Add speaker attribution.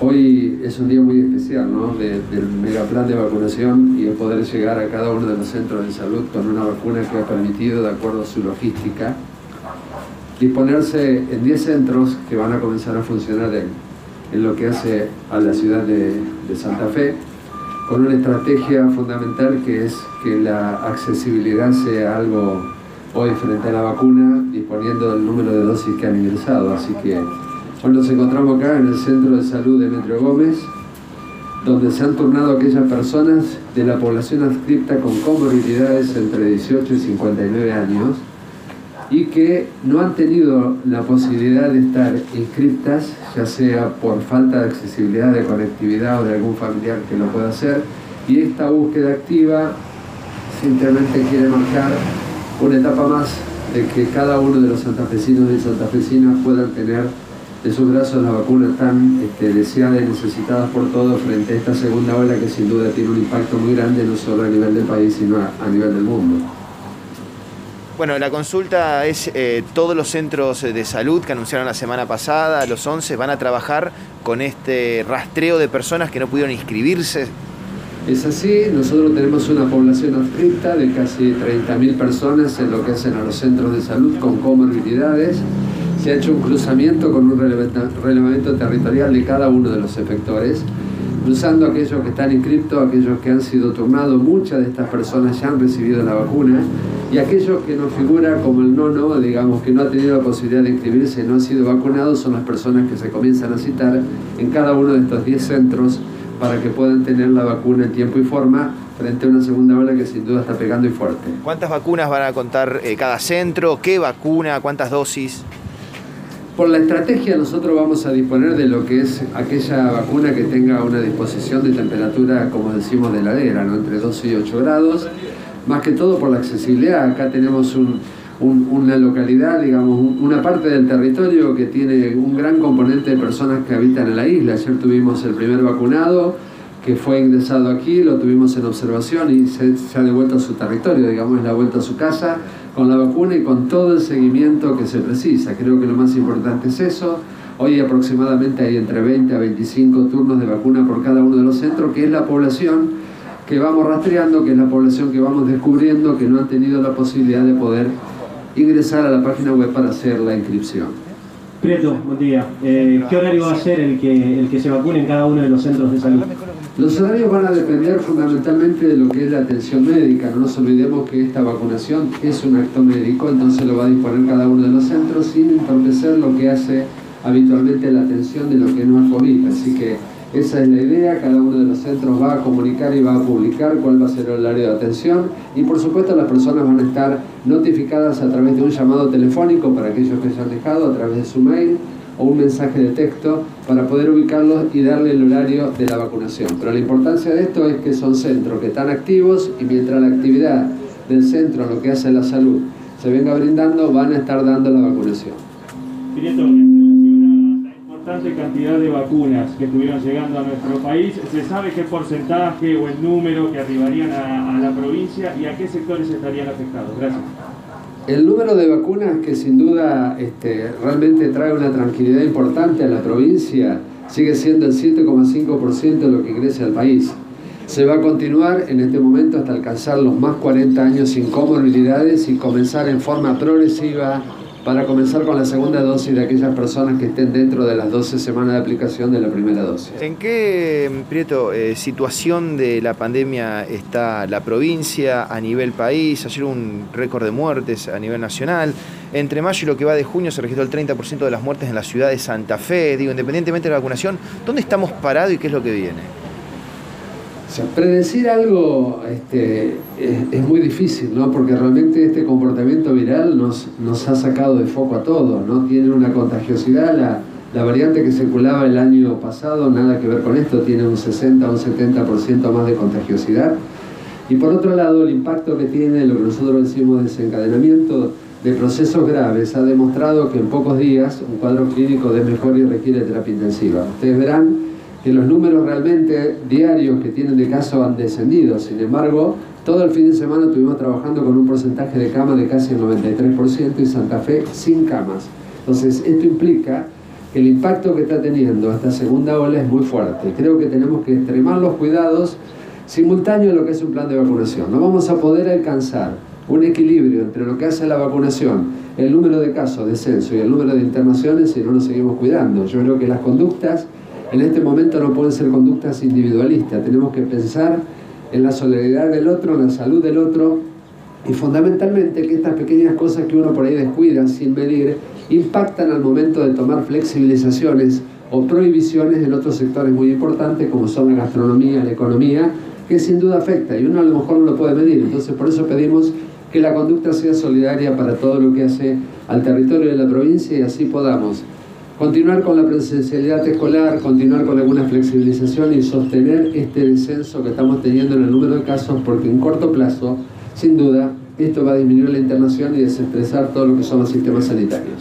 Speaker 1: Hoy es un día muy especial, ¿no? del megaplan de vacunación y el poder llegar a cada uno de los centros de salud con una vacuna que ha permitido, de acuerdo a su logística, disponerse en 10 centros que van a comenzar a funcionar en, lo que hace a la ciudad de, de Santa Fe, con una estrategia fundamental que es que la accesibilidad sea algo hoy frente a la vacuna, disponiendo del número de dosis que han ingresado. Así que Hoy nos encontramos acá en el Centro de Salud de Metro Gómez, donde se han turnado aquellas personas de la población adscripta con comorbilidades entre 18 y 59 años y que no han tenido la posibilidad de estar inscriptas, ya sea por falta de accesibilidad de conectividad o de algún familiar que lo pueda hacer, y esta búsqueda activa simplemente quiere marcar una etapa más de que cada uno de los santafesinos y santafesinas puedan tener de sus brazos la vacuna tan este, deseada y necesitada por todos frente a esta segunda ola que sin duda tiene un impacto muy grande no solo a nivel del país sino a, nivel del mundo.
Speaker 2: Bueno, la consulta es eh, todos los centros de salud que anunciaron la semana pasada, los 11, van a trabajar con este rastreo de personas que no pudieron inscribirse.
Speaker 1: Es así, nosotros tenemos una población adscrita de casi 30.000 personas en lo que hacen a los centros de salud con comorbilidades se ha hecho un cruzamiento con un relevamiento territorial de cada uno de los efectores, cruzando aquellos que están inscriptos, aquellos que han sido turnados, muchas de estas personas ya han recibido la vacuna, y aquellos que no figura como el no-no, digamos que no ha tenido la posibilidad de inscribirse, no han sido vacunados, son las personas que se comienzan a citar en cada uno de estos 10 centros para que puedan tener la vacuna en tiempo y forma frente a una segunda ola que sin duda está pegando y fuerte.
Speaker 2: ¿Cuántas vacunas van a contar eh, cada centro? ¿Qué vacuna? ¿Cuántas dosis?
Speaker 1: Por la estrategia nosotros vamos a disponer de lo que es aquella vacuna que tenga una disposición de temperatura, como decimos, de heladera, ¿no? entre 12 y 8 grados, más que todo por la accesibilidad. Acá tenemos una localidad, digamos, una parte del territorio que tiene un gran componente de personas que habitan en la isla. Ayer tuvimos el primer vacunado que fue ingresado aquí, lo tuvimos en observación y se, ha devuelto a su territorio, digamos, la vuelta a su casa con la vacuna y con todo el seguimiento que se precisa. Creo que lo más importante es eso. Hoy aproximadamente hay entre 20 a 25 turnos de vacuna por cada uno de los centros, que es la población que vamos rastreando, que es la población que vamos descubriendo, que no han tenido la posibilidad de poder ingresar a la página web para hacer la inscripción.
Speaker 3: Prieto, buen día. Eh, ¿Qué horario va a ser el que, el que se vacune en cada uno de los centros de salud?
Speaker 1: Los horarios van a depender fundamentalmente de lo que es la atención médica. No nos olvidemos que esta vacunación es un acto médico, entonces lo va a disponer cada uno de los centros sin entorpecer lo que hace habitualmente la atención de lo que no es COVID. Así que esa es la idea, cada uno de los centros va a comunicar y va a publicar cuál va a ser el horario de atención y por supuesto las personas van a estar notificadas a través de un llamado telefónico para aquellos que se han dejado, a través de su mail o un mensaje de texto para poder ubicarlos y darle el horario de la vacunación. Pero la importancia de esto es que son centros que están activos y mientras la actividad del centro, lo que hace la salud, se venga brindando, van a estar dando la vacunación.
Speaker 3: Prieto, en la importante cantidad de vacunas que estuvieron llegando a nuestro país, ¿se sabe qué porcentaje o el número que arribarían a, a la provincia y a qué sectores estarían afectados? Gracias.
Speaker 1: El número de vacunas que sin duda este, realmente trae una tranquilidad importante a la provincia sigue siendo el 7,5% de lo que ingresa al país. Se va a continuar en este momento hasta alcanzar los más 40 años sin comorbilidades y comenzar en forma progresiva para comenzar con la segunda dosis de aquellas personas que estén dentro de las 12 semanas de aplicación de la primera dosis.
Speaker 2: ¿En qué, Prieto, eh, situación de la pandemia está la provincia a nivel país? Ayer un récord de muertes a nivel nacional. Entre mayo y lo que va de junio se registró el 30% de las muertes en la ciudad de Santa Fe. Digo, independientemente de la vacunación, ¿dónde estamos parados y qué es lo que viene?
Speaker 1: Predecir algo este, es, muy difícil, ¿no? Porque realmente este comportamiento viral nos, ha sacado de foco a todos, ¿no? Tiene una contagiosidad, la, variante que circulaba el año pasado, nada que ver con esto, tiene un 60 o un 70% más de contagiosidad. Y por otro lado, el impacto que tiene lo que nosotros decimos desencadenamiento de procesos graves ha demostrado que en pocos días un cuadro clínico de mejor y requiere terapia intensiva. Ustedes verán que los números realmente diarios que tienen de casos han descendido. Sin embargo, todo el fin de semana estuvimos trabajando con un porcentaje de camas de casi el 93% y Santa Fe sin camas. Entonces, esto implica que el impacto que está teniendo esta segunda ola es muy fuerte. Creo que tenemos que extremar los cuidados simultáneos a lo que es un plan de vacunación. No vamos a poder alcanzar un equilibrio entre lo que hace la vacunación, el número de casos, descenso y el número de internaciones si no nos seguimos cuidando. Yo creo que las conductas en este momento no pueden ser conductas individualistas. Tenemos que pensar en la solidaridad del otro, en la salud del otro y fundamentalmente que estas pequeñas cosas que uno por ahí descuida sin medir impactan al momento de tomar flexibilizaciones o prohibiciones en otros sectores muy importantes como son la gastronomía, la economía, que sin duda afecta y uno a lo mejor no lo puede medir. Entonces por eso pedimos que la conducta sea solidaria para todo lo que hace al territorio de la provincia y así podamos continuar con la presencialidad escolar, continuar con alguna flexibilización y sostener este descenso que estamos teniendo en el número de casos porque en corto plazo, sin duda, esto va a disminuir la internación y desestresar todo lo que son los sistemas sanitarios.